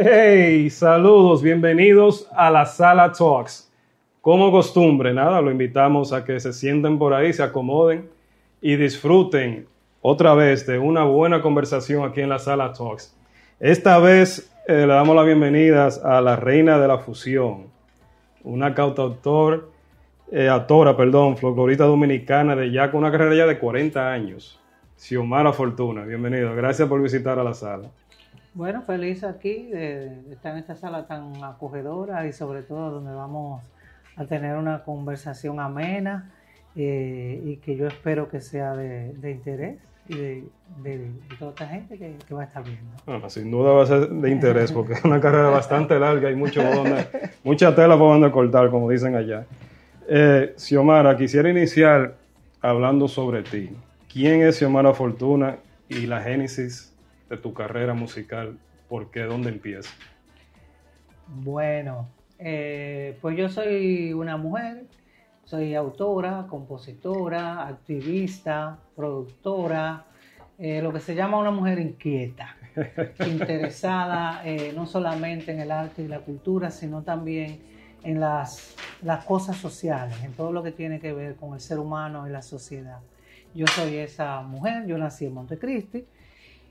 Hey, saludos, bienvenidos a la Sala Talks. Como costumbre, nada, lo invitamos a que se sienten por ahí, se acomoden y disfruten otra vez de una buena conversación aquí en la Sala Talks. Esta vez eh, le damos las bienvenidas a la reina de la fusión, una cantautor, eh, autora, perdón, folclorista dominicana de ya con una carrera ya de 40 años, Xiomara Fortuna. Bienvenido, gracias por visitar a la sala. Bueno, feliz aquí de estar en esta sala tan acogedora y sobre todo donde vamos a tener una conversación amena eh, y que yo espero que sea de, interés y de, toda esta gente que, va a estar viendo. Bueno, sin duda va a ser de interés porque es una carrera bastante larga y mucho mucha tela por donde cortar, como dicen allá. Eh, Xiomara, quisiera iniciar hablando sobre ti. ¿Quién es Xiomara Fortuna y la génesis de tu carrera musical? ¿Por qué? ¿Dónde empieza? Bueno, eh, pues yo soy una mujer, soy autora, compositora, activista, productora, eh, lo que se llama una mujer inquieta, interesada eh, no solamente en el arte y la cultura, sino también en las, las cosas sociales, en todo lo que tiene que ver con el ser humano y la sociedad. Yo soy esa mujer, yo nací en Montecristi,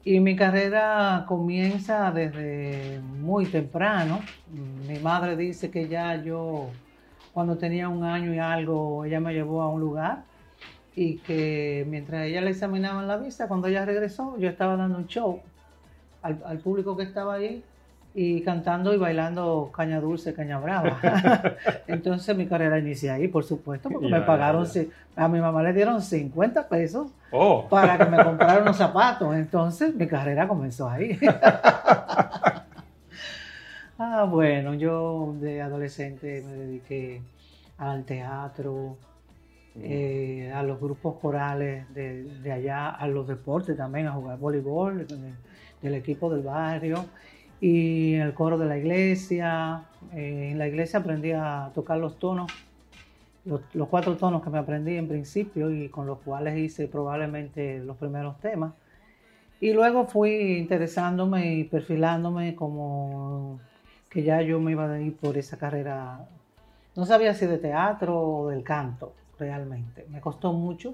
y mi carrera comienza desde muy temprano. Mi madre dice que ya yo, cuando tenía un año y algo, ella me llevó a un lugar y que mientras ella le examinaba la vista, cuando ella regresó, yo estaba dando un show al, al público que estaba ahí y cantando y bailando caña dulce, caña brava. Entonces mi carrera inicia ahí, por supuesto, porque me pagaron, a mi mamá le dieron 50 pesos oh. para que me comprara unos zapatos. Entonces mi carrera comenzó ahí. ah, bueno, yo de adolescente me dediqué al teatro, eh, a los grupos corales de, allá, a los deportes también, a jugar voleibol del equipo del barrio y en el coro de la iglesia. Eh, en la iglesia aprendí a tocar los tonos, los, cuatro tonos que me aprendí en principio y con los cuales hice probablemente los primeros temas. Y luego fui interesándome y perfilándome como que ya yo me iba a ir por esa carrera. No sabía si de teatro o del canto, realmente. Me costó mucho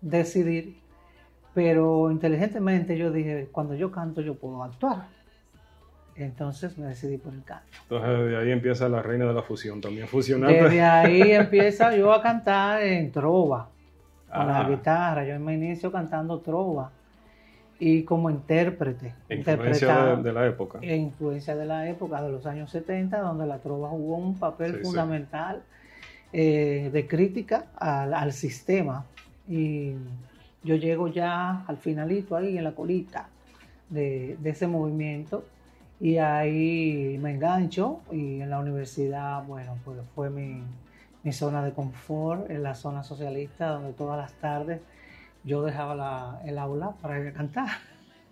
decidir, pero inteligentemente yo dije, cuando yo canto yo puedo actuar entonces me decidí por el canto. Entonces de ahí empieza la reina de la fusión también, fusionar. Desde ahí empieza yo a cantar en trova, con la guitarra. Yo me inicio cantando trova y como intérprete. Influencia de, la época. Influencia de la época, de los años 70, donde la trova jugó un papel fundamental eh, de crítica al, sistema. Y yo llego ya al finalito ahí en la colita de, de ese movimiento y ahí me engancho y en la universidad, bueno, pues fue mi, zona de confort, en la zona socialista, donde todas las tardes yo dejaba el aula para ir a cantar.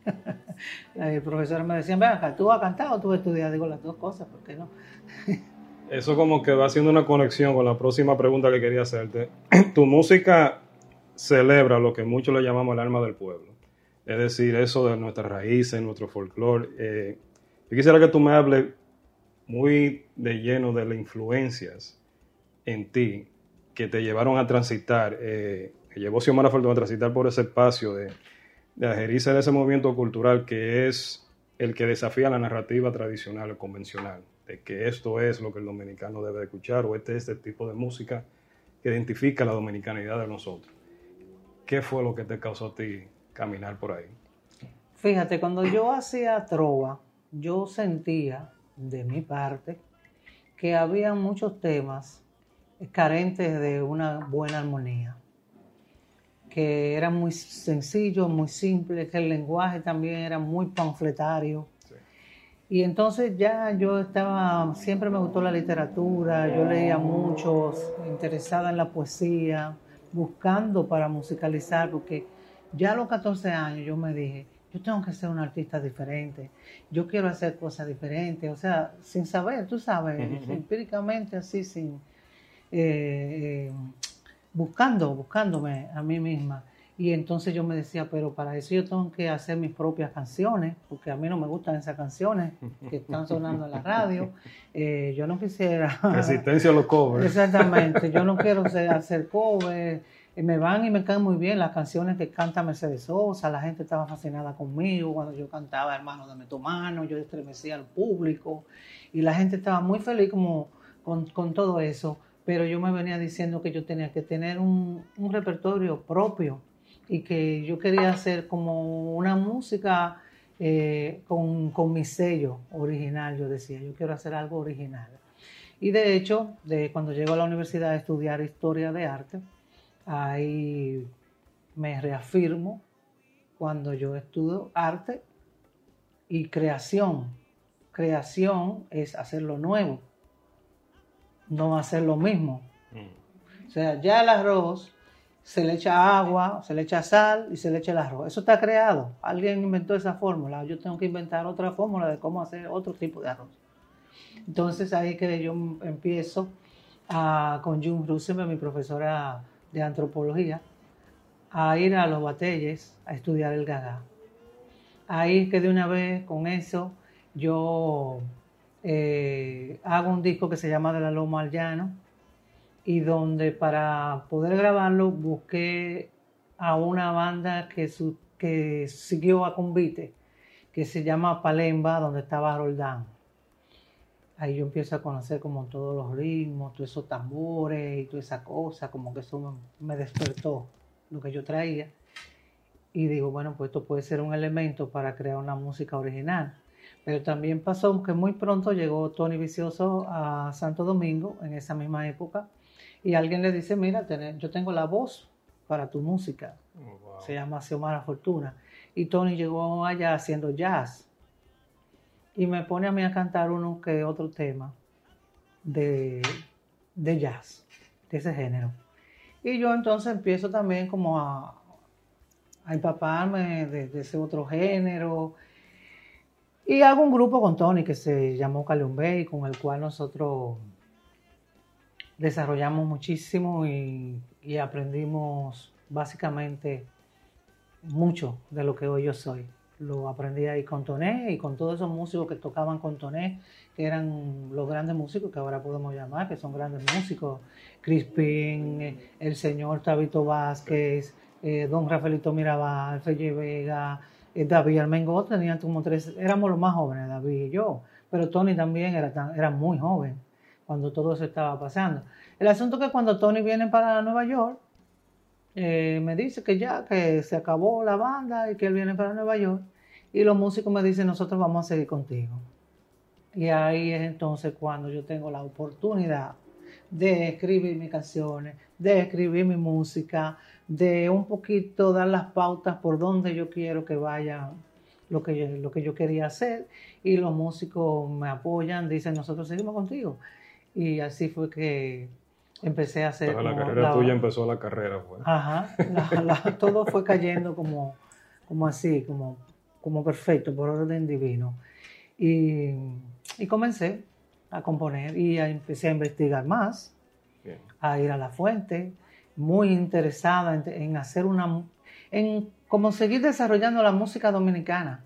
El profesor me decía, ven ¿tú vas a cantar o tú vas a estudiar? Digo las dos cosas, ¿por qué no? Eso como que va haciendo una conexión con la próxima pregunta que quería hacerte. Tu música celebra lo que muchos le llamamos el alma del pueblo. Es decir, eso de nuestras raíces, nuestro folclore. Eh, yo quisiera que tú me hables muy de lleno de las influencias en ti que te llevaron a transitar, eh, que llevó Xiomara Fortuna a transitar por ese espacio de, de ese movimiento cultural que es el que desafía la narrativa tradicional o convencional, de que esto es lo que el dominicano debe escuchar o este es el tipo de música que identifica la dominicanidad de nosotros. ¿Qué fue lo que te causó a ti caminar por ahí? Fíjate, cuando yo hacía trova, yo sentía de mi parte que había muchos temas carentes de una buena armonía, que eran muy sencillos, muy simples, que el lenguaje también era muy panfletario. Y entonces ya yo estaba, siempre me gustó la literatura, yo leía mucho, interesada en la poesía, buscando para musicalizar, porque ya a los 14 años yo me dije, yo tengo que ser un artista diferente, yo quiero hacer cosas diferentes, o sea, sin saber, tú sabes, empíricamente así, sin, eh, eh, buscando, buscándome a mí misma. Y entonces yo me decía, pero para eso yo tengo que hacer mis propias canciones, porque a mí no me gustan esas canciones que están sonando en la radio. Eh, yo no quisiera... Resistencia a los covers. Exactamente, yo no quiero hacer covers. Me van y me caen muy bien las canciones que canta Mercedes Sosa, la gente estaba fascinada conmigo cuando yo cantaba Hermano, dame tu mano, yo estremecía al público y la gente estaba muy feliz como con, con todo eso, pero yo me venía diciendo que yo tenía que tener un, un repertorio propio y que yo quería hacer como una música eh, con, con, mi sello original, yo decía, yo quiero hacer algo original. Y de hecho, de cuando llego a la universidad a estudiar historia de arte, ahí me reafirmo cuando yo estudio arte y creación. Creación es hacer lo nuevo, no hacer lo mismo. Mm. O sea, ya el arroz se le echa agua, se le echa sal y se le echa el arroz. Eso está creado. Alguien inventó esa fórmula. Yo tengo que inventar otra fórmula de cómo hacer otro tipo de arroz. Entonces ahí que yo empiezo a, con June Russell, mi profesora de antropología, a ir a los batelles a estudiar el gaga. Ahí que de una vez con eso yo eh, hago un disco que se llama De la Loma al Llano, y donde para poder grabarlo busqué a una banda que, que siguió a convite, que se llama Palemba, donde estaba Roldán. Ahí yo empiezo a conocer como todos los ritmos, todos esos tambores y toda esa cosa, como que eso me despertó lo que yo traía. Y digo, bueno, pues esto puede ser un elemento para crear una música original. Pero también pasó que muy pronto llegó Tony Vicioso a Santo Domingo en esa misma época y alguien le dice, mira, yo tengo la voz para tu música. Oh, Se llama Xiomara Fortuna. Y Tony llegó allá haciendo jazz. Y me pone a mí a cantar uno que otro tema de, de jazz, de ese género. Y yo entonces empiezo también como a, a empaparme de, ese otro género. Y hago un grupo con Tony que se llamó Caliumbe y con el cual nosotros desarrollamos muchísimo y, aprendimos básicamente mucho de lo que hoy yo soy. Lo aprendí ahí con Toné y con todos esos músicos que tocaban con Toné, que eran los grandes músicos que ahora podemos llamar, que son grandes músicos. Crispin, eh, el señor Tabito Vázquez, eh, don Rafaelito Mirabal, Felle Vega, eh, David Armengo, tenían como tres, éramos los más jóvenes, David y yo, pero Tony también era, era muy joven cuando todo eso estaba pasando. El asunto es que cuando Tony viene para Nueva York, eh, me dice que ya, que se acabó la banda y que él viene para Nueva York. Y los músicos me dicen, nosotros vamos a seguir contigo. Y ahí es entonces cuando yo tengo la oportunidad de escribir mis canciones, de escribir mi música, de un poquito dar las pautas por donde yo quiero que vaya lo que yo, lo que yo quería hacer. Y los músicos me apoyan, dicen, nosotros seguimos contigo. Y así fue que empecé a hacer... la carrera tuya empezó la carrera, pues. Ajá, todo fue cayendo como, como así, como, como perfecto, por orden divino. Y, y comencé a componer y empecé a investigar más, a ir a la fuente, muy interesada en, en, hacer una, en como seguir desarrollando la música dominicana.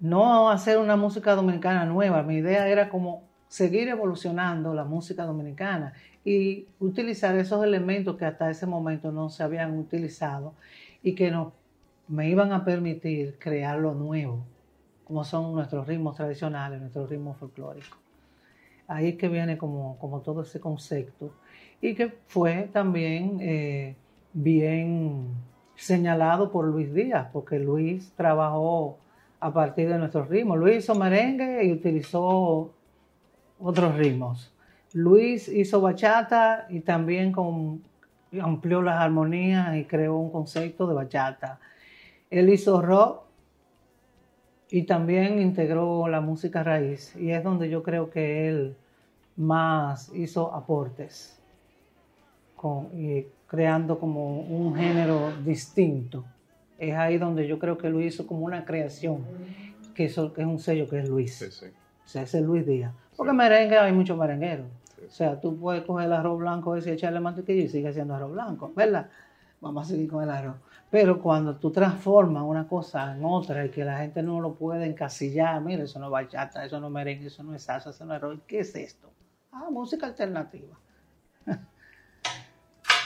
No hacer una música dominicana nueva, mi idea era como seguir evolucionando la música dominicana y utilizar esos elementos que hasta ese momento no se habían utilizado y que nos, me iban a permitir crear lo nuevo, como son nuestros ritmos tradicionales, nuestros ritmos folclóricos. Ahí es que viene como, como todo ese concepto y que fue también eh, bien señalado por Luis Díaz, porque Luis trabajó a partir de nuestros ritmos. Luis hizo merengue y utilizó otros ritmos. Luis hizo bachata y también amplió las armonías y creó un concepto de bachata. Él hizo rock y también integró la música raíz y es donde yo creo que él más hizo aportes y creando como un género distinto. Es ahí donde yo creo que Luis hizo como una creación, que, eso, que es un sello que es Luis. O sea, ese es Luis Díaz. Porque merengue hay muchos merengueros. O sea, tú puedes coger el arroz blanco ese y echarle mantequilla y sigue siendo arroz blanco, ¿verdad? vamos a seguir con el arroz. Pero cuando tú transformas una cosa en otra y que la gente no lo puede encasillar, mira, eso no es bachata, eso no es merengue, eso no es salsa, eso no es rock, ¿qué es esto? Ah, música alternativa.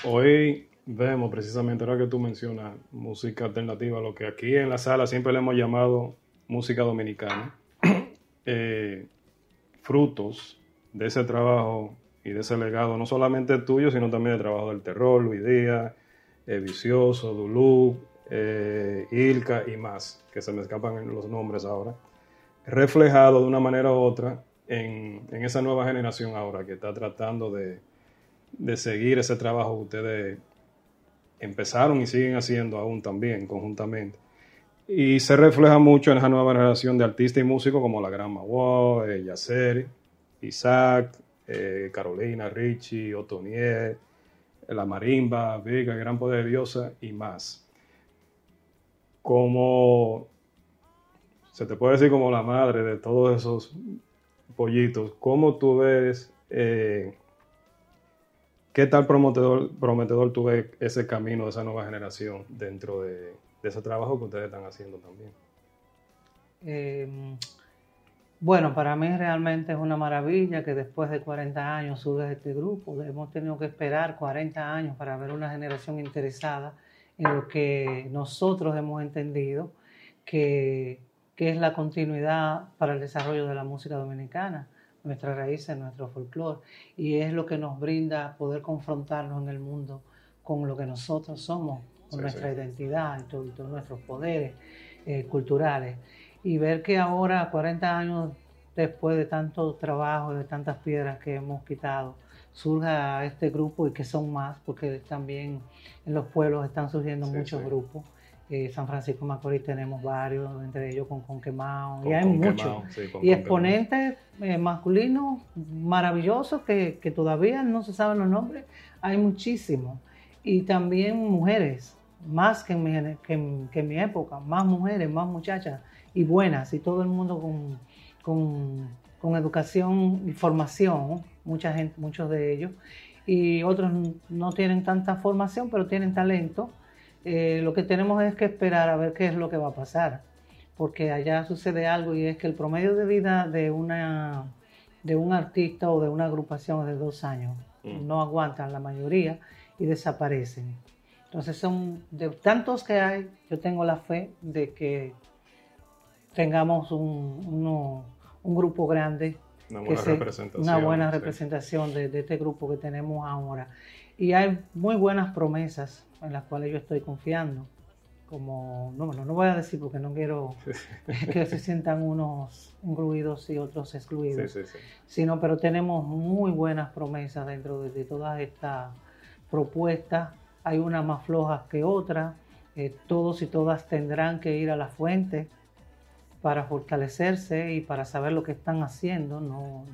Hoy vemos precisamente, ahora que tú mencionas música alternativa, lo que aquí en la sala siempre le hemos llamado música dominicana, eh, frutos de ese trabajo y de ese legado, no solamente tuyo, sino también del trabajo del terror, Luis Díaz, eh, Vicioso, Dulú, eh, Ilka y más, que se me escapan los nombres ahora, reflejado de una manera u otra en, esa nueva generación ahora que está tratando de, de, seguir ese trabajo que ustedes empezaron y siguen haciendo aún también conjuntamente. Y se refleja mucho en esa nueva generación de artistas y músicos como la Gran Magua, eh, Yacer, Isaac, eh, Carolina, Richie, Otonier, la marimba, Vega, Gran Poder Diosa y más. Como se te puede decir como la madre de todos esos pollitos, ¿cómo tú ves, eh, qué tal prometedor, prometedor tú ves ese camino de esa nueva generación dentro de, ese trabajo que ustedes están haciendo también? Em, bueno, para mí realmente es una maravilla que después de 40 años surge este grupo. Hemos tenido que esperar 40 años para ver una generación interesada en lo que nosotros hemos entendido que, es la continuidad para el desarrollo de la música dominicana, nuestras raíces, nuestro folclore, y es lo que nos brinda poder confrontarnos en el mundo con lo que nosotros somos, con nuestra identidad y, todos nuestros poderes eh, culturales y ver que ahora, 40 años después de tanto trabajo, de tantas piedras que hemos quitado, surja este grupo y que son más, porque también en los pueblos están surgiendo muchos grupos. Eh, San Francisco Macorís tenemos varios, entre ellos con Conquemao, y hay muchos. y exponentes eh, masculinos maravillosos que, que, todavía no se saben los nombres, hay muchísimos. Y también mujeres, más que en mi, que que en mi época, más mujeres, más muchachas y buenas y todo el mundo con, con, educación y formación, mucha gente, muchos de ellos, y otros no tienen tanta formación, pero tienen talento. Eh, lo que tenemos es que esperar a ver qué es lo que va a pasar, porque allá sucede algo y es que el promedio de vida de una de un artista o de una agrupación es de dos años. Mm. No aguantan la mayoría y desaparecen. Entonces son de tantos que hay, yo tengo la fe de que tengamos un, grupo grande. Una buena representación. Una buena representación de, este grupo que tenemos ahora. Y hay muy buenas promesas en las cuales yo estoy confiando. Como, no, no, no voy a decir porque no quiero que se sientan unos incluidos y otros excluidos. Sí, sino, pero tenemos muy buenas promesas dentro de, todas estas propuestas. Hay unas más flojas que otras. Eh, todos y todas tendrán que ir a la fuente para fortalecerse y para saber lo que están haciendo, no,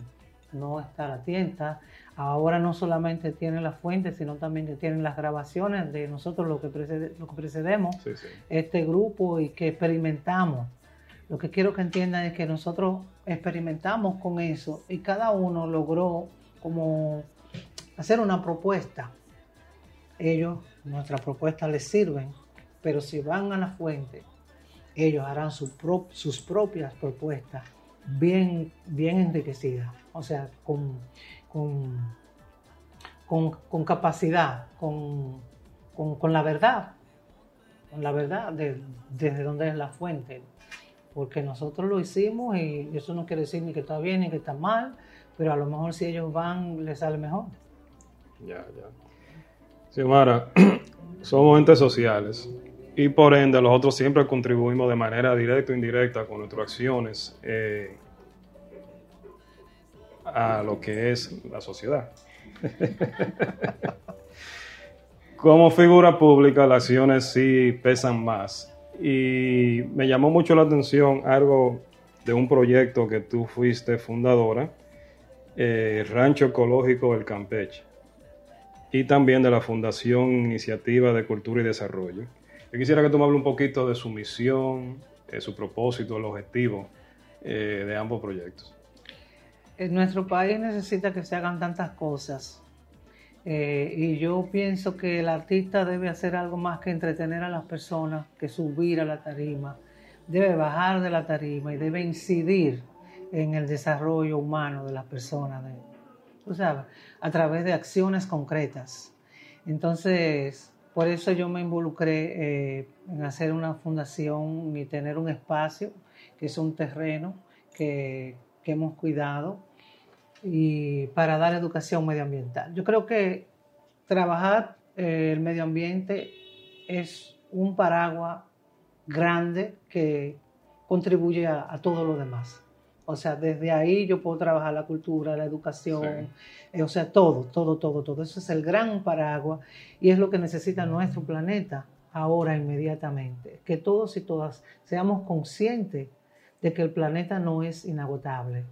no estar atentas. Ahora no solamente tienen las fuentes, sino también que tienen las grabaciones de nosotros lo que, lo que precedemos este grupo y que experimentamos. Lo que quiero que entiendan es que nosotros experimentamos con eso y cada uno logró como hacer una propuesta. Ellos, nuestras propuestas les sirven, pero si van a la fuente ellos harán sus propias propuestas bien, bien enriquecidas, o sea, con, con, capacidad, con, la verdad, con la verdad de, desde donde es la fuente. Porque nosotros lo hicimos y eso no quiere decir ni que está bien ni que está mal, pero a lo mejor si ellos van les sale mejor. Ya, ya. Xiomara, somos entes sociales y por ende nosotros siempre contribuimos de manera directa o indirecta con nuestras acciones eh, a lo que es la sociedad. Como figura pública, las acciones sí pesan más. Y me llamó mucho la atención algo de un proyecto que tú fuiste fundadora, eh, Rancho Ecológico del Campeche, y también de la Fundación Iniciativa de Cultura y Desarrollo yo quisiera que tú me hables un poquito de su misión, de su propósito, el objetivo eh, de ambos proyectos. En nuestro país necesita que se hagan tantas cosas Eh, y yo pienso que el artista debe hacer algo más que entretener a las personas, que subir a la tarima. Debe bajar de la tarima y debe incidir en el desarrollo humano de las personas, tú sabes, a través de acciones concretas. Entonces, por eso yo me involucré eh, en hacer una fundación y tener un espacio, que es un terreno que, que hemos cuidado, y para dar educación medioambiental. Yo creo que trabajar eh, el medio ambiente es un paraguas grande que contribuye a, todo lo demás. O sea, desde ahí yo puedo trabajar la cultura, la educación, eh, o sea, todo, todo, todo, todo. Eso es el gran paraguas y es lo que necesita nuestro planeta ahora inmediatamente. Que todos y todas seamos conscientes de que el planeta no es inagotable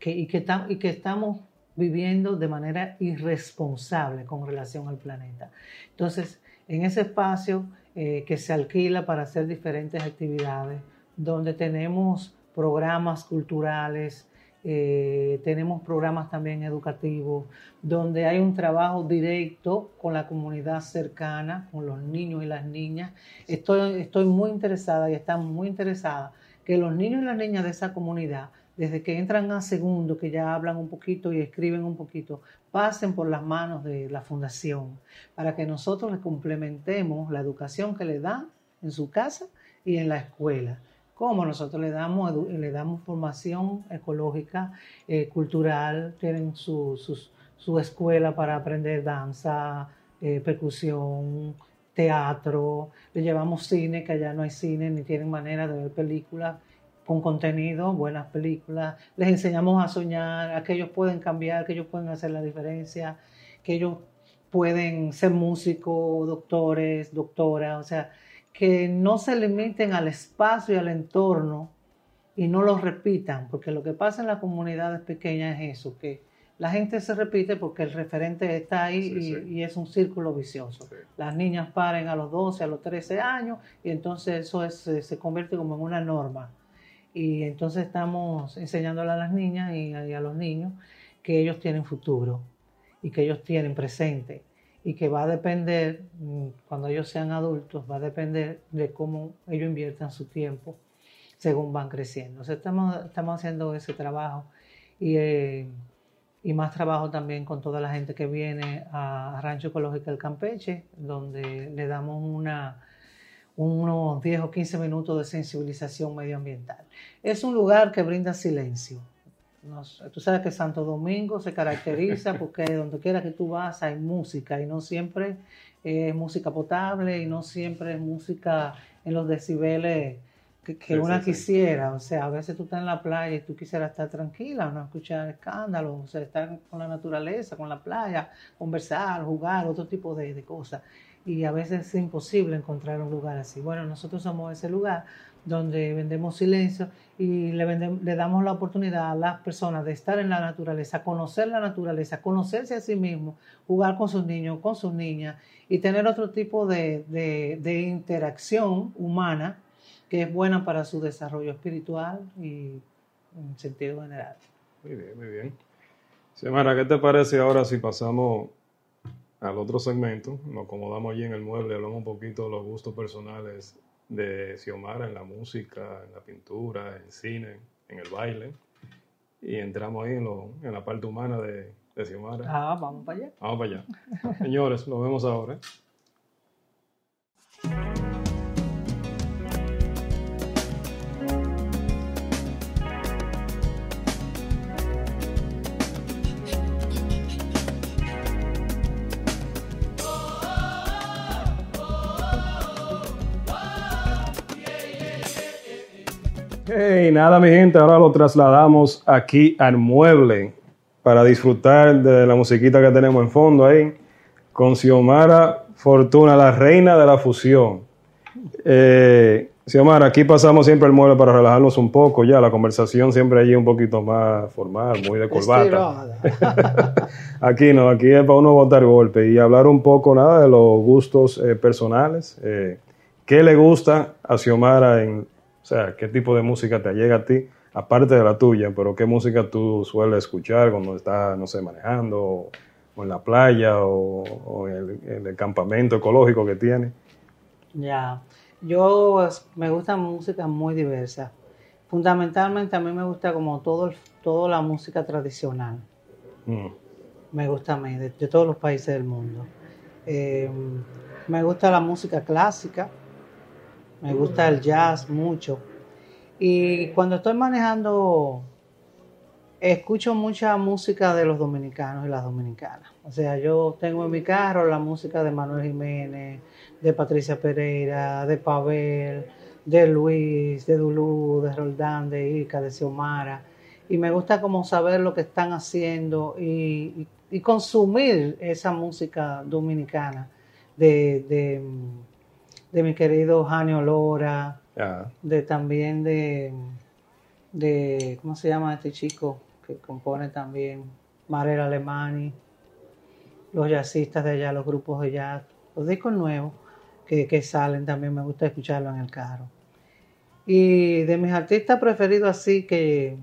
y, que y que estamos viviendo de manera irresponsable con relación al planeta. Entonces, en ese espacio eh, que se alquila para hacer diferentes actividades, donde tenemos programas culturales, eh, tenemos programas también educativos, donde hay un trabajo directo con la comunidad cercana, con los niños y las niñas. Estoy, estoy muy interesada y estamos muy interesadas que los niños y las niñas de esa comunidad desde que entran a segundo, que ya hablan un poquito y escriben un poquito, pasen por las manos de la fundación para que nosotros les complementemos la educación que le dan en su casa y en la escuela. Como nosotros le damos, le damos formación ecológica, eh, cultural, tienen su, su, escuela para aprender danza, eh, percusión, teatro, le llevamos cine, que allá no hay cine ni tienen manera de ver películas con contenido, buenas películas, les enseñamos a soñar, a que ellos pueden cambiar, que ellos pueden hacer la diferencia, que ellos pueden ser músicos, doctores, doctoras, o sea, que no se limiten al espacio y al entorno y no lo repitan, porque lo que pasa en las comunidades pequeñas es eso, que la gente se repite porque el referente está ahí y, es un círculo vicioso. Las niñas paren a los 12, a los 13 años y entonces eso se convierte como en una norma. Y entonces estamos enseñándole a las niñas y a, los niños que ellos tienen futuro y que ellos tienen presente y que va a depender, mm, cuando ellos sean adultos, va a depender de cómo ellos inviertan su tiempo según van creciendo. O estamos, estamos haciendo ese trabajo y, eh, y más trabajo también con toda la gente que viene a Rancho Ecológico del Campeche, donde le damos una unos 10 o 15 minutos de sensibilización medioambiental. Es un lugar que brinda silencio. Tú sabes que Santo Domingo se caracteriza porque donde quiera que tú vas hay música y no siempre es música potable y no siempre es música en los decibeles que, una quisiera. O sea, a veces tú estás en la playa y tú quisieras estar tranquila, no escuchar escándalos, o sea, estar con la naturaleza, con la playa, conversar, jugar, otro tipo de, de cosas y a veces es imposible encontrar un lugar así. Bueno, nosotros somos ese lugar donde vendemos silencio y le, le damos la oportunidad a las personas de estar en la naturaleza, conocer la naturaleza, conocerse a sí mismos, jugar con sus niños, con sus niñas y tener otro tipo de, de, interacción humana que es buena para su desarrollo espiritual y en sentido general. Muy bien, muy bien. Xiomara, ¿qué te parece ahora si pasamos al otro segmento. Nos acomodamos allí en el mueble, hablamos un poquito de los gustos personales de Xiomara en la música, en la pintura, en cine, en el baile. Y entramos ahí en, lo, en la parte humana de, de Xiomara. Ah, vamos para allá. Vamos para allá. Señores, nos vemos ahora. Hey, nada, mi gente, ahora lo trasladamos aquí al mueble para disfrutar de la musiquita que tenemos en fondo ahí con Xiomara Fortuna, la reina de la fusión. Eh, Xiomara, aquí pasamos siempre al mueble para relajarnos un poco ya, la conversación siempre allí un poquito más formal, muy de corbata. aquí no, aquí es para uno botar golpe y hablar un poco nada de los gustos eh, personales. Eh, ¿Qué le gusta a Xiomara en o sea, qué tipo de música te llega a ti, aparte de la tuya, pero qué música tú sueles escuchar cuando estás, no sé, manejando o en la playa o, en, el, campamento ecológico que tiene. Ya, yo pues, me gusta música muy diversa. Fundamentalmente a mí me gusta como todo, toda la música tradicional. Mm. Me gusta a mí, de, todos los países del mundo. Eh, me gusta la música clásica, me gusta el jazz mucho. Y cuando estoy manejando, escucho mucha música de los dominicanos y las dominicanas. O sea, yo tengo en mi carro la música de Manuel Jiménez, de Patricia Pereira, de Pavel, de Luis, de Dulú, de Roldán, de Ica, de Xiomara. Y me gusta como saber lo que están haciendo y, consumir esa música dominicana de de mi querido Janio Lora, de también de, de, ¿cómo se llama este chico que compone también? Marel Alemani, los jazzistas de allá, los grupos de jazz, los discos nuevos que, que salen también me gusta escucharlo en el carro. Y de mis artistas preferidos así que,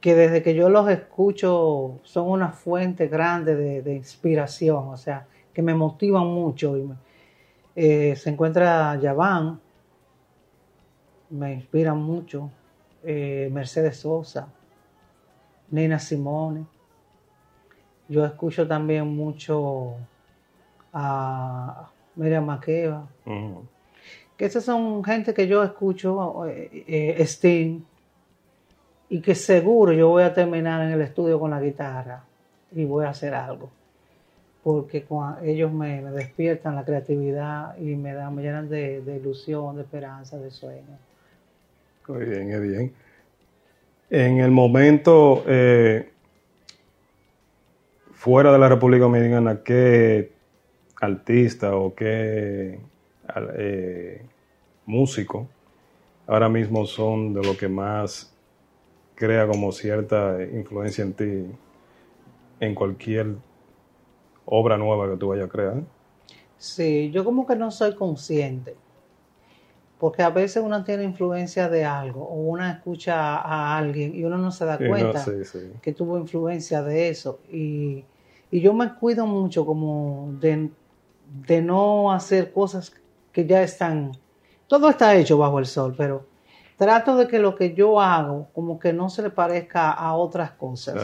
que desde que yo los escucho son una fuente grande de, de inspiración, o sea, que me motivan mucho y me, eh, se encuentra Yaván, me inspira mucho. Eh, Mercedes Sosa, Nina Simone. Yo escucho también mucho a Miriam Makeba. Que esas son gente que yo escucho, eh, Sting, y que seguro yo voy a terminar en el estudio con la guitarra y voy a hacer algo porque ellos me, despiertan la creatividad y me, dan, me llenan de, ilusión, de esperanza, de sueño. Muy bien, muy bien. En el momento eh, fuera de la República Dominicana, ¿qué artista o qué eh, músico ahora mismo son de lo que más crea como cierta influencia en ti en cualquier obra nueva que tú vayas a crear. Sí, yo como que no soy consciente, porque a veces uno tiene influencia de algo o uno escucha a alguien y uno no se da cuenta que tuvo influencia de eso. Y, y, yo me cuido mucho como de, de no hacer cosas que ya están, todo está hecho bajo el sol, pero trato de que lo que yo hago como que no se le parezca a otras cosas.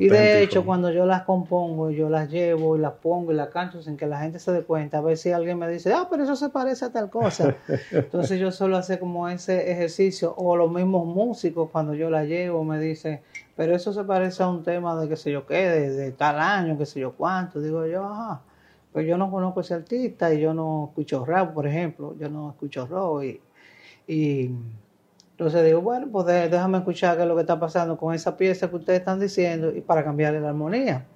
y de hecho, cuando yo las compongo, yo las llevo y las pongo y las canto sin que la gente se dé cuenta, a ver si alguien me dice, ah, pero eso se parece a tal cosa. Entonces yo solo hace como ese ejercicio, o los mismos músicos cuando yo la llevo me dicen, pero eso se parece a un tema de qué sé yo qué, de, tal año, qué sé yo cuánto. Digo yo, ajá, pues yo no conozco ese artista y yo no escucho rap, por ejemplo, yo no escucho rock y entonces digo, bueno, pues déjame escuchar qué es lo que está pasando con esa pieza que ustedes están diciendo y para cambiarle la armonía.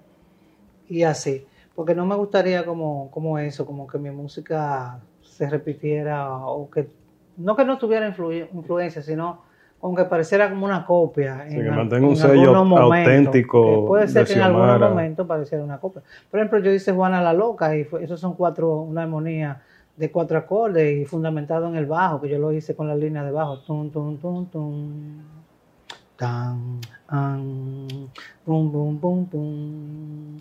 Y así, porque no me gustaría como, como eso, como que mi música se repitiera o que, no que no tuviera influencia, sino como que pareciera como una copia. Sí, que mantenga un sello auténtico. puede ser que en algún momento pareciera una copia. Por ejemplo, yo hice Juana la Loca y esos son cuatro, una armonía de cuatro acordes y fundamentado en el bajo, que yo lo hice con la línea de bajo. Tum, tum, tum, tum. Tan, bum, bum, bum, bum.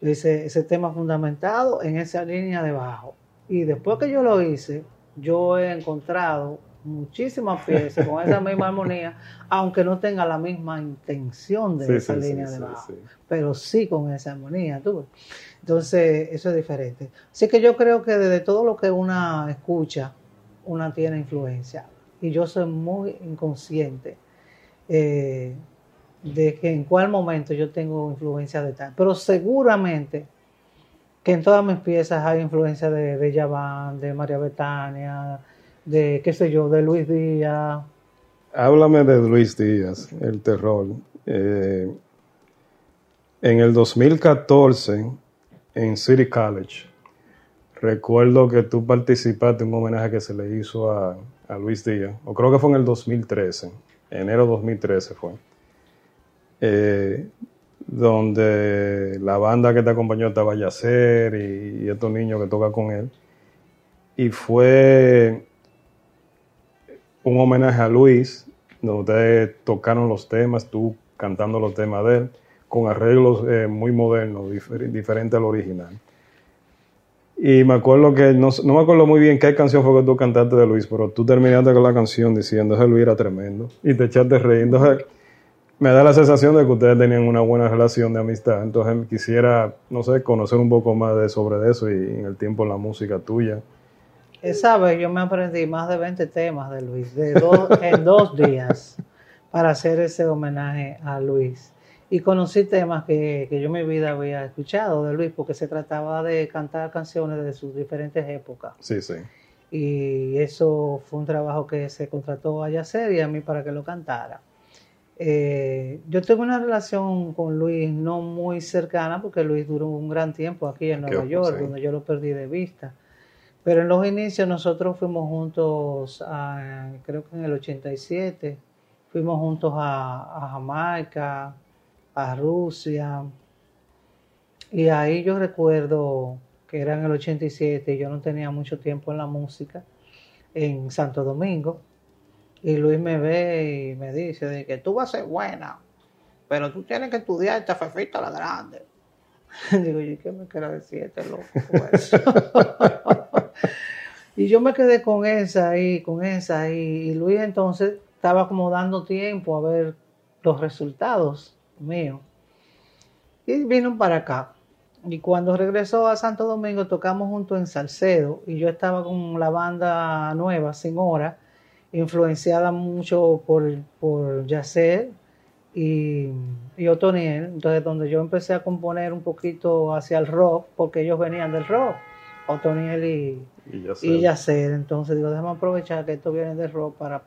Yo hice ese tema fundamentado en esa línea de bajo. Y después que yo lo hice, yo he encontrado muchísimas piezas con esa misma armonía, aunque no tenga la misma intención de esa línea de bajo, pero sí con esa armonía. ¿tú? Entonces, eso es diferente. Así que yo creo que desde todo lo que una escucha, una tiene influencia. Y yo soy muy inconsciente eh, de que en cuál momento yo tengo influencia de tal. Pero seguramente que en todas mis piezas hay influencia de Bella Van, de María Betania, de qué sé yo, de Luis Díaz. Háblame de Luis Díaz, el terror. Eh, en el 2014 en City College. Recuerdo que tú participaste en un homenaje que se le hizo a, Luis Díaz, o creo que fue en el 2013, enero 2013 fue, eh, donde la banda que te acompañó estaba Yacer y, y estos niños que tocan con él. Y fue un homenaje a Luis, donde ustedes tocaron los temas, tú cantando los temas de él con arreglos eh, muy modernos, diferente al original. Y me acuerdo que, no, me acuerdo muy bien qué canción fue que tú cantaste de Luis, pero tú terminaste con la canción diciendo que Luis era tremendo y te echaste reír. Entonces, me da la sensación de que ustedes tenían una buena relación de amistad. Entonces, quisiera, no sé, conocer un poco más de, sobre eso y en el tiempo la música tuya. Esa vez yo me aprendí más de 20 temas de Luis de en dos días para hacer ese homenaje a Luis y conocí temas que, que, yo en mi vida había escuchado de Luis, porque se trataba de cantar canciones de sus diferentes épocas. Sí, sí. Y eso fue un trabajo que se contrató a Yacer y a mí para que lo cantara. Eh, yo tengo una relación con Luis no muy cercana, porque Luis duró un gran tiempo aquí en Nueva York, donde yo lo perdí de vista. Pero en los inicios nosotros fuimos juntos, creo que en el 87, fuimos juntos a, a Jamaica, a Rusia. Y ahí yo recuerdo que era en el 87 y yo no tenía mucho tiempo en la música en Santo Domingo. Y Luis me ve y me dice de que tú vas a ser buena, pero tú tienes que estudiar esta fefita la grande. Digo, ¿y qué me quiero decir este loco? y yo me quedé con esa ahí, con esa. Y Luis entonces estaba como dando tiempo a ver los resultados mío. Y vino para acá. Y cuando regresó a Santo Domingo tocamos junto en Salcedo y yo estaba con la banda nueva, Sin Hora, influenciada mucho por, por Yacer y, y Otoniel. Entonces donde yo empecé a componer un poquito hacia el rock, porque ellos venían del rock, Otoniel y, y Yacer. Entonces digo, déjame aprovechar que esto viene del rock para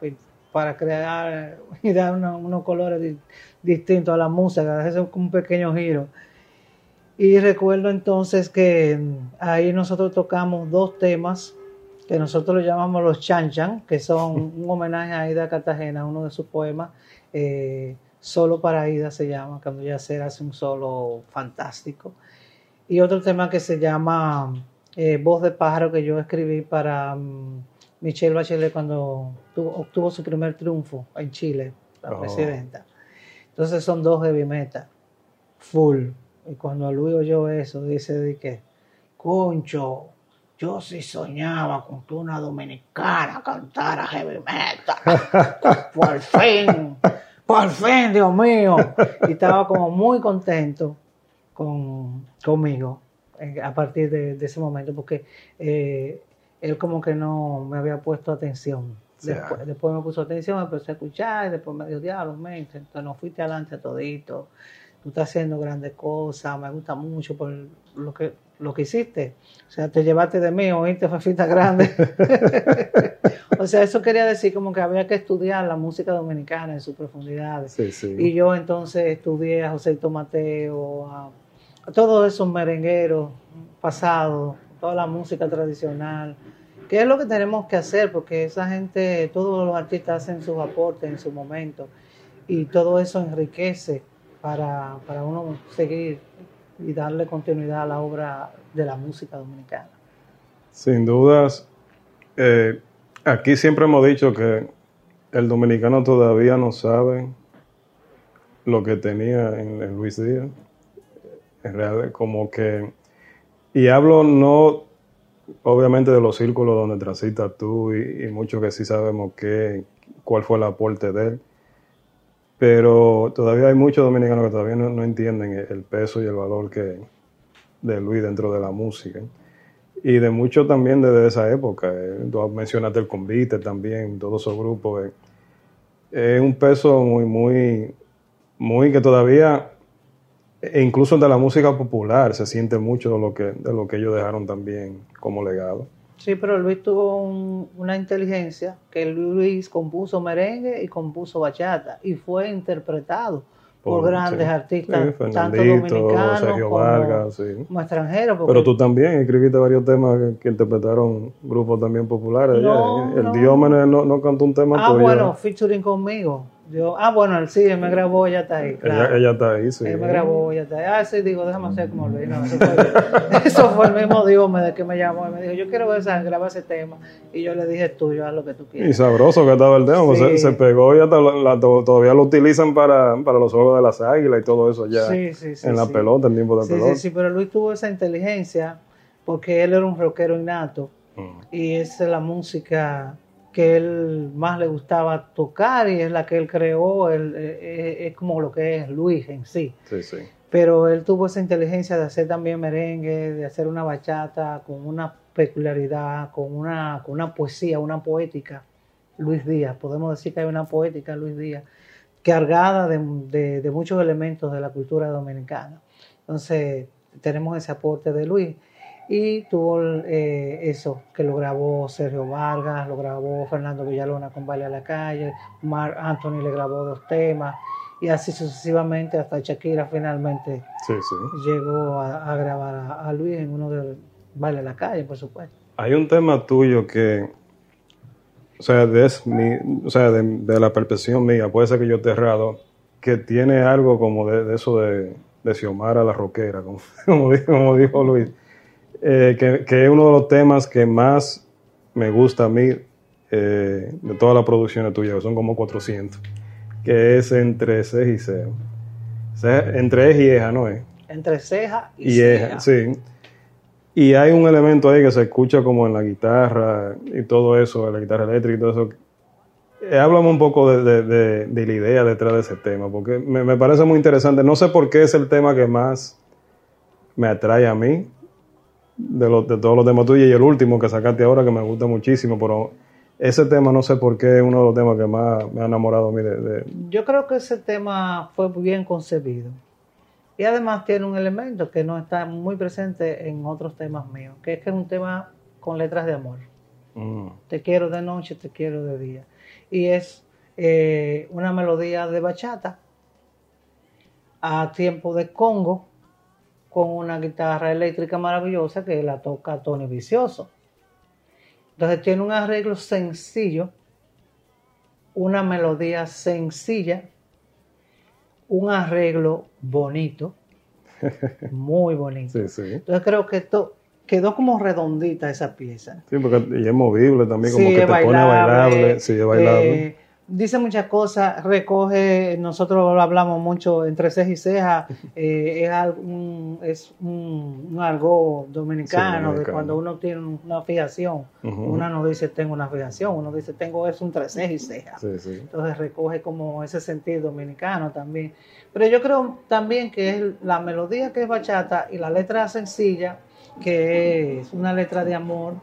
para crear y dar unos colores distintos a la música, es un pequeño giro. Y recuerdo entonces que ahí nosotros tocamos dos temas que nosotros lo llamamos los chanchan, que son un homenaje a Aida Cartagena, uno de sus poemas, eh, Solo para Aida se llama, cuando ya se hace un solo fantástico. Y otro tema que se llama eh, Voz de pájaro, que yo escribí para... Mm, Michelle Bachelet cuando obtuvo su primer triunfo en Chile, la oh. presidenta. Entonces son dos heavy metal, full. Y cuando Luis oyó eso, dice de que, concho, yo sí soñaba con que una dominicana cantara heavy metal. por fin, por fin, Dios mío. Y estaba como muy contento con, conmigo a partir de, ese momento, porque eh, él como que no me había puesto atención. Después, me puso atención, me empecé a escuchar, y después me dijo, diablo, mente, entonces no fuiste adelante todito, tú estás haciendo grandes cosas, me gusta mucho por lo que lo que hiciste. O sea, te llevaste de mí, oíste fafita grande. o sea, eso quería decir como que había que estudiar la música dominicana en sus profundidades. Y yo entonces estudié a José Tomateo, a todos esos merengueros pasados, toda la música tradicional. ¿Qué es lo que tenemos que hacer? Porque esa gente, todos los artistas hacen sus aportes en su momento y todo eso enriquece para, uno seguir y darle continuidad a la obra de la música dominicana. Sin dudas, eh, aquí siempre hemos dicho que el dominicano todavía no sabe lo que tenía en, en Luis Díaz. En realidad, como que y hablo no, obviamente, de los círculos donde transitas tú y, muchos que sí sabemos qué, cuál fue el aporte de él. Pero todavía hay muchos dominicanos que todavía no, entienden el peso y el valor que de Luis dentro de la música. Y de muchos también desde esa época. Eh, tú mencionaste el convite también, todos esos grupos. Eh, es un peso muy, muy, muy que todavía e incluso de la música popular se siente mucho de lo que, de lo que ellos dejaron también como legado. Sí, pero Luis tuvo una inteligencia que Luis compuso merengue y compuso bachata y fue interpretado por, grandes artistas, tanto dominicanos como, extranjeros. Pero tú también escribiste varios temas que, interpretaron grupos también populares. el Diómenes no, no, cantó un tema Ah, bueno, featuring conmigo Yo, ah, bueno, él sí, él me grabó, ella está ahí. Claro. Ella, ella está ahí, sí. Él me grabó, ella está ahí. Ah, sí, digo, déjame hacer como Luis. No, eso, fue, eso fue el mismo Dios me, que me llamó y me dijo, yo quiero ver esa, grabar ese tema. Y yo le dije, tuyo, haz lo que tú quieras. Y sabroso que estaba el tema, pues Sí. se, se pegó y hasta la- la- to- todavía lo utilizan para, para los juegos de las águilas y todo eso ya Sí, sí, sí, en la pelota, en tiempo de Sí, pelota. sí, sí, pero Luis tuvo esa inteligencia porque él era un rockero innato Mm. y esa es la música que él más le gustaba tocar y es la que él creó, él, eh, eh, es como lo que es Luis en sí. Sí, sí. Pero él tuvo esa inteligencia de hacer también merengue, de hacer una bachata con una peculiaridad, con una, con una poesía, una poética. Luis Díaz, podemos decir que hay una poética Luis Díaz, cargada de, de- de muchos elementos de la cultura dominicana. Entonces, tenemos ese aporte de Luis. Y tuvo eh, eso, que lo grabó Sergio Vargas, lo grabó Fernando Villalona con Baile a la Calle, Mark Anthony le grabó dos temas, y así sucesivamente hasta Shakira finalmente Sí, sí. llegó a, a grabar a, a Luis en uno de Baile a la Calle, por supuesto. Hay un tema tuyo que, o sea, de, es mi- o sea, de, de la percepción mía, puede ser que yo esté errado, que tiene algo como de, de eso de, de Xiomara la rockera, como, como dijo, como dijo Luis, eh, que, que es uno de los temas que más me gusta a mí eh, de todas las producciones tuyas, que son como 400, que es entre ceja y ceja. Ceja- Entre eje y eja, ¿no es? Entre ceja y, y ceja. sí. Y hay un elemento ahí que se escucha como en la guitarra y todo eso, en la guitarra eléctrica y todo eso. Eh, háblame un poco de, de- de- de la idea detrás de ese tema, porque me, me parece muy interesante. No sé por qué es el tema que más me atrae a mí, de, los, de todos los temas tuyos, y el último que sacaste ahora que me gusta muchísimo, pero ese tema no sé por qué es uno de los temas que más me ha enamorado a mí de, de- Yo creo que ese tema fue bien concebido. Y además tiene un elemento que no está muy presente en otros temas míos, que es que es un tema con letras de amor. Mm, Te quiero de noche, te quiero de día. Y es eh, una melodía de bachata a tiempo de congo con una guitarra eléctrica maravillosa que la toca Tony Vicioso. Entonces tiene un arreglo sencillo, una melodía sencilla, un arreglo bonito, muy bonito. sí, sí. Entonces creo que esto quedó como redondita esa pieza. Sí, porque y es movible también, como Sí, que te pone bailable. Sí, es bailable. eh, dice muchas cosas, recoge, nosotros lo hablamos mucho entre ceja y ceja, eh, es, algo- un, es un, un algo dominicano, Sí, cuando uno tiene una fijación, Ujú. uno no dice tengo una fijación, uno dice tengo es un entre ceja y ceja. Sí, sí. Entonces recoge como ese sentido dominicano también. Pero yo creo también que es la melodía que es bachata y la letra sencilla, que es una letra de amor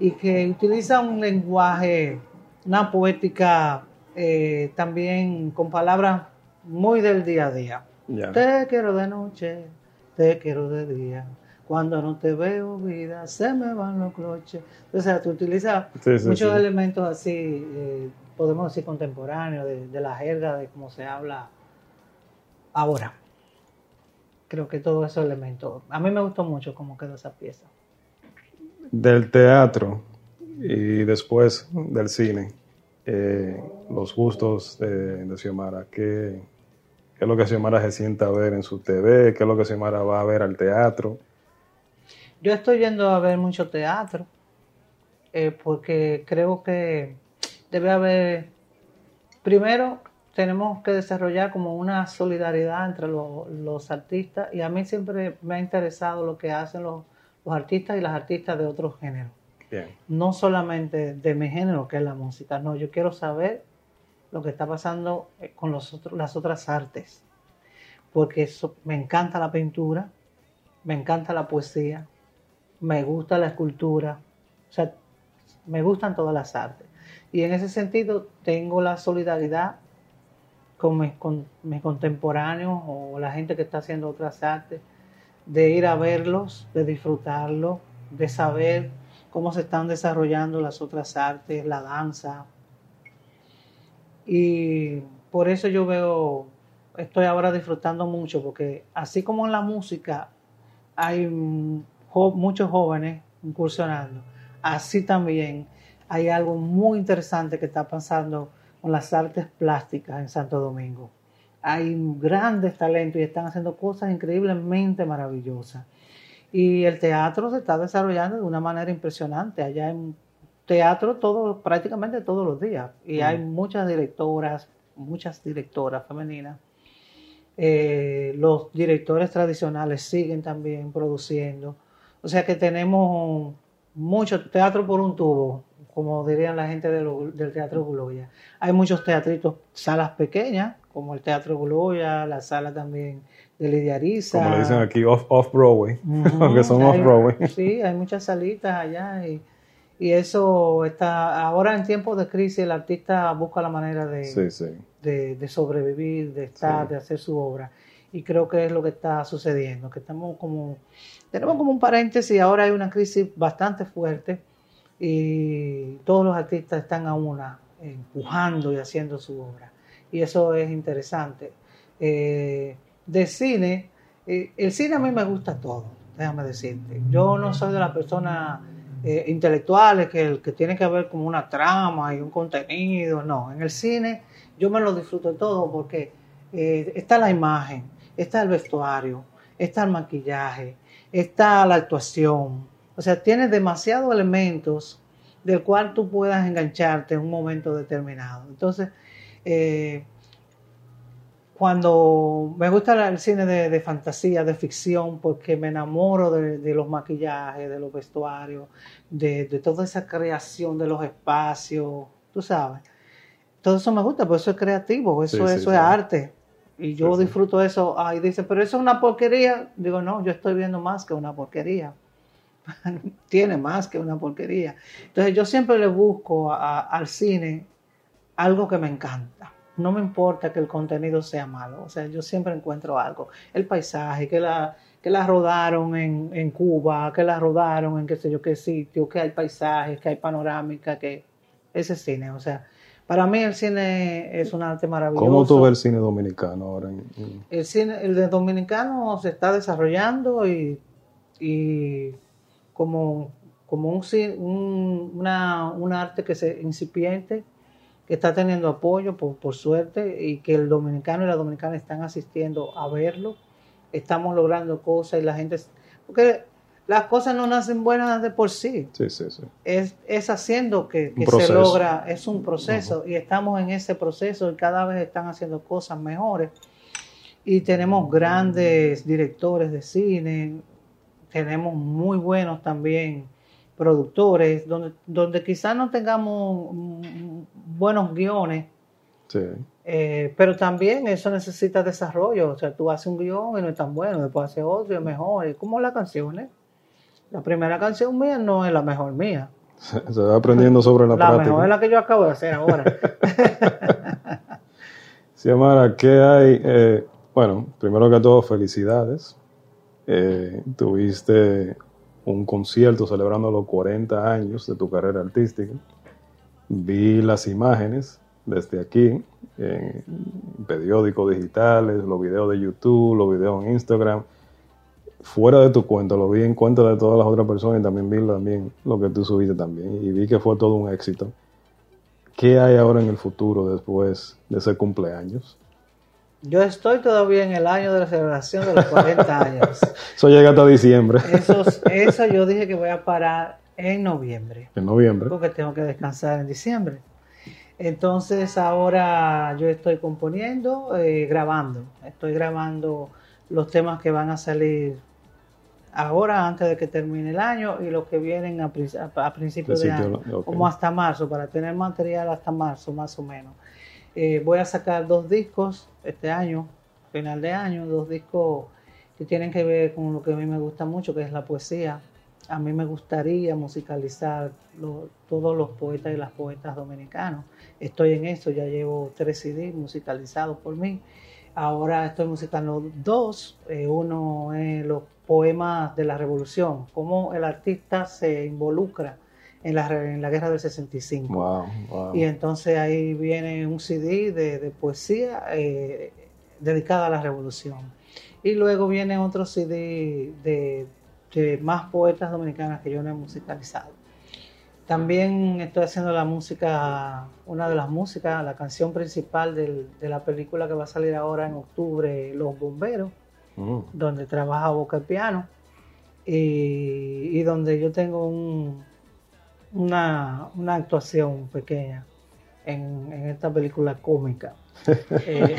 y que utiliza un lenguaje, una poética eh, también con palabras muy del día a día. Te quiero de noche, te quiero de día. Cuando no te veo, vida, se me van los cloches. O sea, tú utilizas Sí, sí, muchos sí. elementos así, eh, podemos decir contemporáneos, de, de la jerga, de cómo se habla ahora. Creo que todos esos elementos. A mí me gustó mucho cómo quedó esa pieza. Del teatro y después del cine, eh, los gustos de, de Xiomara, ¿qué, qué es lo que Xiomara se sienta a ver en su TV? ¿Qué es lo que Xiomara va a ver al teatro? Yo estoy yendo a ver mucho teatro, eh, porque creo que debe haber, primero tenemos que desarrollar como una solidaridad entre lo- los artistas y a mí siempre me ha interesado lo que hacen los, los artistas y las artistas de otros géneros. No solamente de mi género, que es la música, no, yo quiero saber lo que está pasando eh, con los las otras artes, porque me encanta la pintura, me encanta la poesía, me gusta la escultura, o sea, me gustan todas las artes. Y en ese sentido tengo la solidaridad con mis, con mis contemporáneos o la gente que está haciendo otras artes, de ir a verlos, de disfrutarlo, de saber cómo se están desarrollando las otras artes, la danza. Y por eso yo veo, estoy ahora disfrutando mucho, porque así como en la música hay muchos jóvenes incursionando, así también hay algo muy interesante que está pasando con las artes plásticas en Santo Domingo. Hay grandes talentos y están haciendo cosas increíblemente maravillosas. Y el teatro se está desarrollando de una manera impresionante. Allá en teatro todo, prácticamente todos los días. Y hay muchas directoras, muchas directoras femeninas. Eh, los directores tradicionales siguen también produciendo. O sea que tenemos mucho teatro por un tubo, como dirían la gente del Teatro Guloya. Hay muchos teatritos, salas pequeñas, como el Teatro Guloya, la sala también de Lidia Arisa. Como le dicen aquí, off-Broadway, aunque son off-Broadway. Sí, hay muchas salitas allá y, y, eso está, ahora en tiempos de crisis el artista busca la manera de, de, de, sobrevivir, de estar, de hacer su obra. Y creo que es lo que está sucediendo, que estamos como, tenemos como un paréntesis, ahora hay una crisis bastante fuerte y todos los artistas están a una empujando y haciendo su obra. Y eso es interesante. Eh, de cine, eh, el cine a mí me gusta todo, déjame decirte. Yo no soy de las personas eh, intelectuales que, que tiene que haber como una trama y un contenido, no. En el cine yo me lo disfruto todo porque está la imagen, está el vestuario, está el maquillaje, está la actuación, o sea, tienes demasiados elementos del cual tú puedas engancharte en un momento determinado. Entonces, eh, cuando me gusta el cine de, fantasía, de ficción, porque me enamoro de, los maquillajes, de los vestuarios, de, toda esa creación de los espacios, tú sabes. Todo eso me gusta, porque eso es creativo, eso, eso es arte. Y yo disfruto eso. Ah, y dicen, pero eso es una porquería. Digo, no, yo estoy viendo más que una porquería. tiene más que una porquería. Entonces yo siempre le busco al cine algo que me encanta. No me importa que el contenido sea malo. O sea, yo siempre encuentro algo. El paisaje, que la, que la rodaron en, en Cuba, que la rodaron en qué sé yo qué sitio, que hay paisajes, que hay panorámica, que ese cine. O sea, para mí el cine es un arte maravilloso. ¿Cómo tú ves el cine dominicano ahora? El cine el de dominicano se está desarrollando y, y como, como un, un, una, un arte que se incipiente, que está teniendo apoyo por, por suerte y que el dominicano y la dominicana están asistiendo a verlo. Estamos logrando cosas y la gente... Porque las cosas no nacen buenas de por sí. Sí, sí, sí. Es, es haciendo que, se logra, es un proceso y estamos en ese proceso y cada vez están haciendo cosas mejores. Y tenemos grandes directores de cine, tenemos muy buenos también productores, donde, donde quizás no tengamos buenos guiones, eh, pero también eso necesita desarrollo. O sea, tú haces un guion y no es tan bueno, después haces otro y es mejor. Es como las canciones. La primera canción mía no es la mejor mía. Se, va aprendiendo sobre la, práctica. La mejor es la que yo acabo de hacer ahora. Xiomara, ¿qué hay? Eh, bueno, primero que todo, felicidades eh, tuviste un concierto celebrando los 40 años de tu carrera artística. Vi las imágenes desde aquí, en periódicos digitales, los videos de YouTube, los videos en Instagram. Fuera de tu cuenta, lo vi en cuenta de todas las otras personas y también vi también lo que tú subiste también. Y vi que fue todo un éxito. ¿Qué hay ahora en el futuro después de ese cumpleaños? Yo estoy todavía en el año de la celebración de los 40 años. eso llega hasta diciembre. Eso, eso yo dije que voy a parar en noviembre. En noviembre. Porque tengo que descansar en diciembre. Entonces ahora yo estoy componiendo, eh, grabando. Estoy grabando los temas que van a salir ahora antes de que termine el año y los que vienen a, principios de año, como hasta marzo, para tener material hasta marzo más o menos. Eh, voy a sacar dos discos este año, final de año, dos discos que tienen que ver con lo que a mí me gusta mucho, que es la poesía. A mí me gustaría musicalizar todos los poetas y las poetas dominicanos. Estoy en eso, ya llevo tres CDs musicalizados por mí. Ahora estoy musicando dos. Eh, uno es los poemas de la revolución, cómo el artista se involucra en la, en la guerra del 65. Y entonces ahí viene un CD de, poesía eh, dedicada a la revolución. Y luego viene otro CD de, más poetas dominicanas que yo no he musicalizado. También estoy haciendo la música, una de las músicas, la canción principal del- de la película que va a salir ahora en octubre, Los Bomberos, Mm. donde trabaja Boca el Piano y, y donde yo tengo un- una, una actuación pequeña en, en esta película cómica. Eh,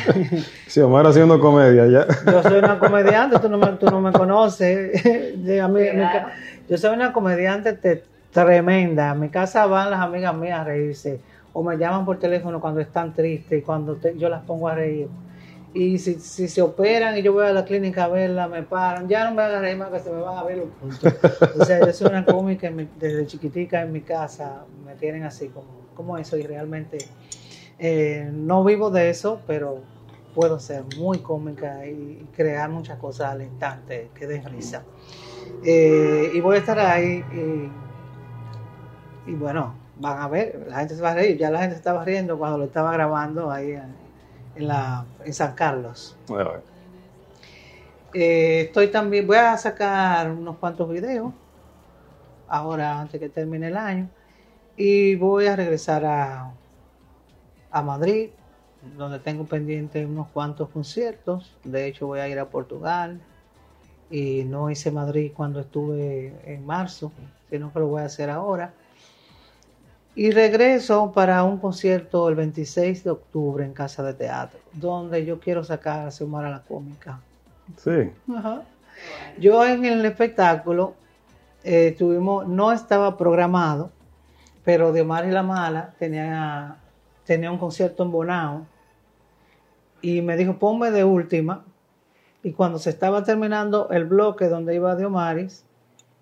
Sí, Omar haciendo comedia ya. yo soy una comediante, tú no me, tú no me conoces. De- a mí- mi ca- yo soy una comediante te- tremenda. A mi casa van las amigas mías a reírse o me llaman por teléfono cuando están tristes y cuando te- yo las pongo a reír. Y si, si se operan y yo voy a la clínica a verla, me paran. Ya no me hagan reír más que se me van a ver los puntos. O sea, yo soy una cómica desde chiquitica en mi casa. Me tienen así como, como eso y realmente eh, no vivo de eso, pero puedo ser muy cómica y, crear muchas cosas al instante que den risa. Eh, y voy a estar ahí y, bueno, van a ver, la gente se va a reír. Ya la gente estaba riendo cuando lo estaba grabando ahí en la, en San Carlos. Bueno, Eh, estoy también, voy a sacar unos cuantos videos ahora antes que termine el año y voy a regresar a, a Madrid donde tengo pendiente unos cuantos conciertos. De hecho voy a ir a Portugal y no hice Madrid cuando estuve en marzo, sino que lo voy a hacer ahora. Y regreso para un concierto el 26 de octubre en Casa de Teatro, donde yo quiero sacar a Xiomara la cómica. sí. Ajá. Yo en el espectáculo eh, tuvimos, no estaba programado, pero Diomar y la Mala tenía, tenía un concierto en Bonao y me dijo, ponme de última. Y cuando se estaba terminando el bloque donde iba Diomaris,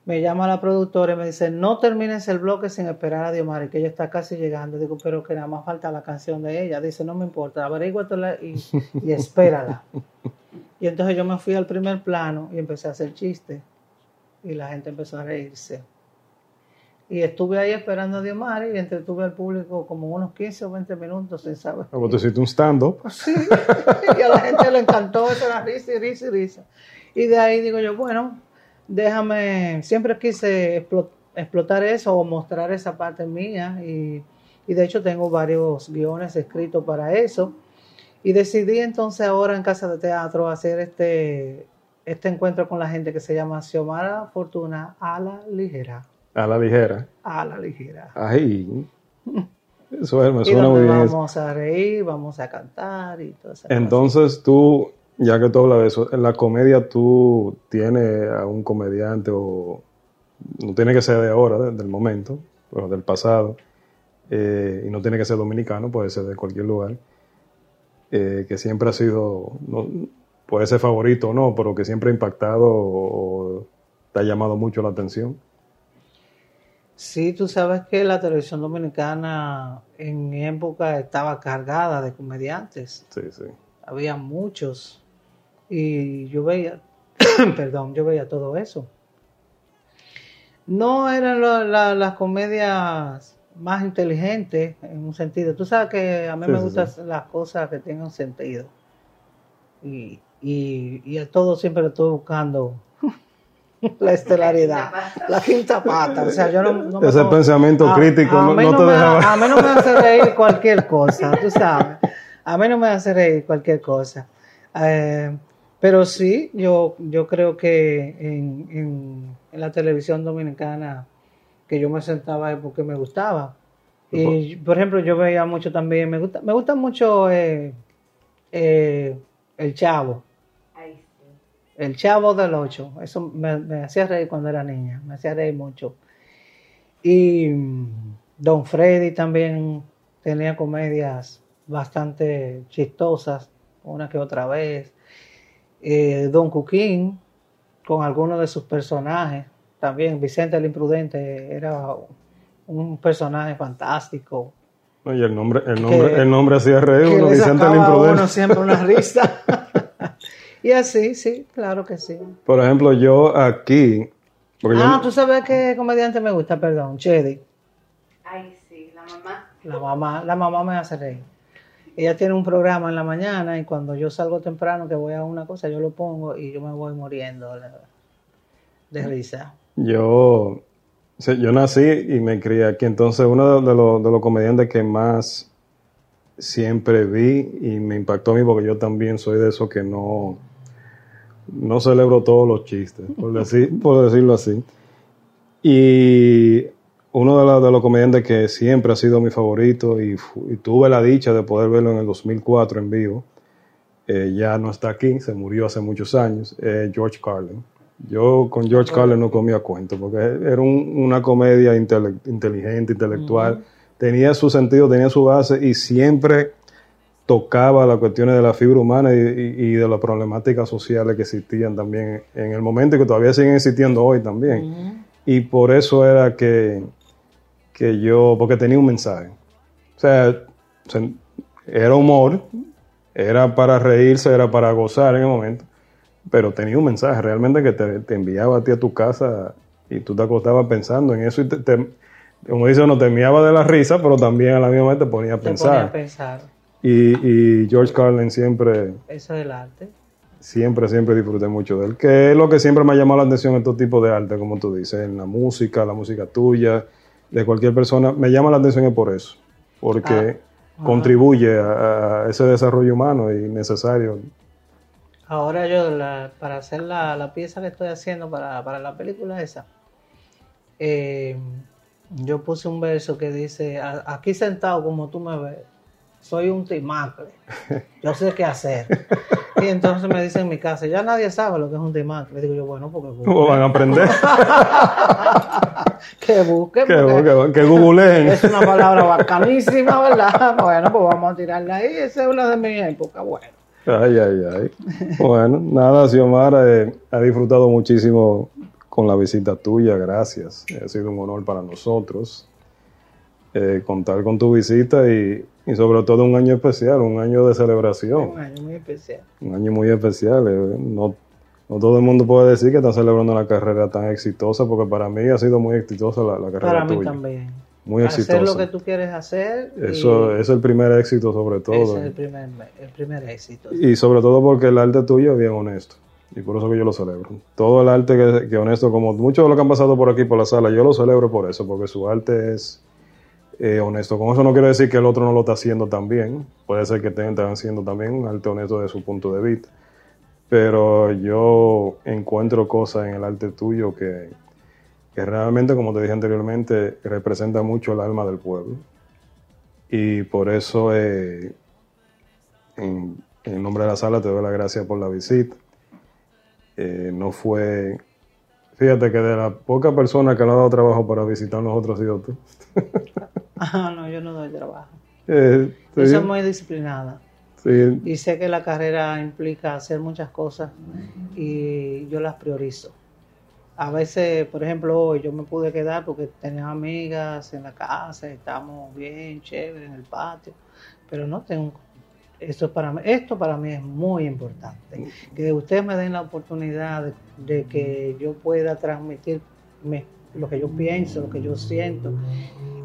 me llama la productora y me dice, no termines el bloque sin esperar a Diomaris, que ella está casi llegando. Digo, pero que nada más falta la canción de ella. Dice, no me importa, averíguatela y, y espérala. Y entonces yo me fui al primer plano y empecé a hacer chistes. Y la gente empezó a reírse. Y estuve ahí esperando a Diomari y entretuve al público como unos 15 o 20 minutos sin saber. Como tú hiciste un stand-up. Sí. y a la gente le encantó, eso era risa y risa y risa. Y de ahí digo yo, bueno, déjame, siempre quise explo- explotar eso o mostrar esa parte mía y, y de hecho tengo varios guiones escritos para eso. Y decidí entonces ahora en Casa de Teatro hacer este, este encuentro con la gente que se llama Xiomara Fortuna a la ligera. A la ligera. A la ligera. Ahí. Eso es, me Y suena muy bien. vamos a reír, vamos a cantar y todo eso. Entonces tú, ya que tú hablas de eso, en la comedia tú tienes a un comediante o no tiene que ser de ahora, de- del momento, pero del pasado, eh, y no tiene que ser dominicano, puede ser de cualquier lugar, eh, que siempre ha sido, no- puede ser favorito o no, pero que siempre ha impactado o, o te ha llamado mucho la atención. Sí, tú sabes que la televisión dominicana en mi época estaba cargada de comediantes. Sí, sí. Había muchos. Y yo veía, perdón, yo veía todo eso. No eran lo- la- las comedias más inteligentes en un sentido. Tú sabes que a mí Sí, me sí, gustan sí. las cosas que tengan sentido. Y, y, y a todo siempre le estoy buscando la estelaridad, la quinta pata. O sea, yo no, no me Ese como- pensamiento a- crítico a no, mí no te me, deja... A mí no me hace reír cualquier cosa, tú sabes. A mí no me hace reír cualquier cosa. Eh, pero sí, yo, yo creo que en, en, en la televisión dominicana que yo me sentaba es porque me gustaba. Y por ejemplo, yo veía mucho también, me gusta, me gusta mucho eh, eh, El Chavo. El Chavo del Ocho. Eso me, me hacía reír cuando era niña. Me hacía reír mucho. Y mm, Don Freddy también tenía comedias bastante chistosas, una que otra vez. Eh, Don Cuquín, con algunos de sus personajes. También Vicente el Imprudente era un personaje fantástico. No, y el nombre, el nombre, Que- el nombre hacía reír que uno, Vicente el Imprudente. uno siempre una risa. y así, sí, claro que sí. Por ejemplo, yo aquí... porque yo- Ah, tú sabes qué comediante me gusta, perdón, Chedi. Ay, sí, la mamá. La mamá, la mamá me hace reír. Ella tiene un programa en la mañana y cuando yo salgo temprano que voy a una cosa, yo lo pongo y yo me voy muriendo de, de risa. Yo yo nací y me crié aquí, entonces uno de los, de los comediantes que más siempre vi y me impactó a mí porque yo también soy de esos que no, no celebro todos los chistes, por, decir, por decirlo así. Y uno de, los- de los comediantes que siempre ha sido mi favorito y, tuve la dicha de poder verlo en el 2004 en vivo, eh, ya no está aquí, se murió hace muchos años, eh, George Carlin. Yo con George Carlin no comía cuento porque era un- una comedia intele- inteligente, intelectual, tenía su sentido, tenía su base y siempre tocaba las cuestiones de la fibra humana y, y- y de las problemáticas sociales que existían también en el momento y que todavía siguen existiendo hoy también. Y por eso era que, que yo, porque tenía un mensaje. O sea, se- era humor, era para reírse, era para gozar en el momento, pero tenía un mensaje realmente que te, te enviaba a ti a tu casa y tú te acostabas pensando en eso y te, te- como dice uno, te enviaba de la risa, pero también a la misma vez te ponía a Te ponía pensar. a pensar. Y, y George Carlin siempre, Eso es el arte. siempre, siempre disfruté mucho de él. Que es lo que siempre me ha llamado la atención en todo tipo de arte, como tú dices, en la música, la música tuya, de cualquier persona. Me llama la atención es por eso, porque contribuye a, a ese desarrollo humano y necesario. Ahora yo, la- para hacer la, la pieza que estoy haciendo para, para la película esa, eh, yo puse un verso que dice, "A- aquí sentado como tú me ves, soy un timacle, yo sé qué hacer. Y entonces me dicen en mi casa, ya nadie sabe lo que es un timacle. Digo yo, bueno, porque ¿Cómo van a aprender? que busquen, que googleen. es una palabra bacanísima, ¿verdad? Bueno, pues vamos a tirarla ahí, esa es una de mis épocas, bueno. Ay, ay, ay. Bueno, nada, Xiomara, eh, ha disfrutado muchísimo con la visita tuya, gracias. Ha sido un honor para nosotros eh, contar con tu visita y, y sobre todo un año especial, un año de celebración, Un año muy especial. un año muy especial. eh, No, no todo el mundo puede decir que está celebrando una carrera tan exitosa, porque para mí ha sido muy exitosa la, la carrera Para mí tuya. también. Muy hacer exitosa. lo que tú quieres hacer. Eso es el primer éxito sobre todo. ese es el primer, el primer éxito. Y sobre todo porque el arte tuyo es bien honesto. Y por eso que yo lo celebro. Todo el arte que, que honesto, como muchos de los que han pasado por aquí por la sala, yo lo celebro por eso, porque su arte es eh, honesto. Con eso no quiero decir que el otro no lo está haciendo también. Puede ser que estén haciendo también un arte honesto de su punto de vista. Pero yo encuentro cosas en el arte tuyo que, que realmente, como te dije anteriormente, representa mucho el alma del pueblo. Y por eso, eh, en, en nombre de la sala, te doy las gracias por la visita. Eh, no fue. Fíjate que de las pocas personas que le han dado trabajo para visitar nosotros ha sido tú. Ah, no, yo no doy trabajo. Eh, Yo soy muy disciplinada. sí, Y sé que la carrera implica hacer muchas cosas y yo las priorizo. A veces, por ejemplo, hoy yo me pude quedar porque tenía amigas en la casa, estábamos bien, chévere en el patio, pero no tengo. Esto para mí, esto para mí es muy importante. Que ustedes me den la oportunidad de, de que yo pueda transmitir me- lo que yo pienso, lo que yo siento.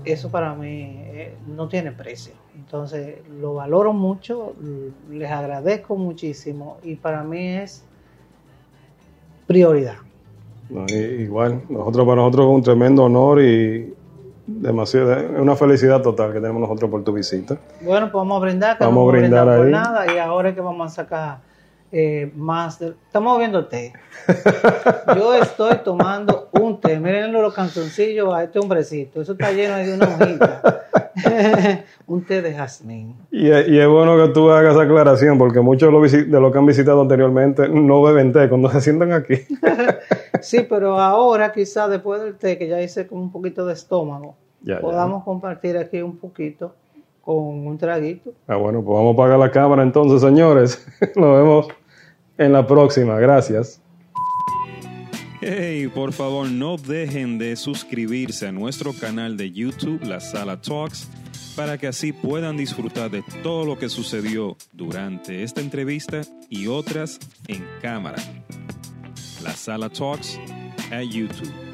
Eso para mí eh, no tiene precio. Entonces lo valoro mucho, les agradezco muchísimo y para mí es prioridad. no, igual. Nosotros, para nosotros es un tremendo honor y demasiado, es una felicidad total que tenemos nosotros por tu visita. Bueno, pues vamos a brindar, que Vamos no a brindar por nada y ahora es que vamos a sacar eh, más. de- Estamos viendo té. Yo estoy tomando un té. Miren los canzoncillos a este hombrecito. Eso está lleno de una hojita. un té de jazmín. Y, es- y es bueno que tú hagas esa aclaración, porque muchos de los, que han visitado anteriormente no beben té cuando se sientan aquí. Sí, pero ahora quizás después del té, que ya hice con un poquito de estómago, Ya, ya. podamos compartir aquí un poquito con un traguito. Ah, bueno, pues vamos a apagar la cámara entonces, señores. Nos vemos en la próxima. Gracias. Hey, por favor no dejen de suscribirse a nuestro canal de YouTube, La Sala Talks, para que así puedan disfrutar de todo lo que sucedió durante esta entrevista y otras en cámara. La Sala Talks a YouTube.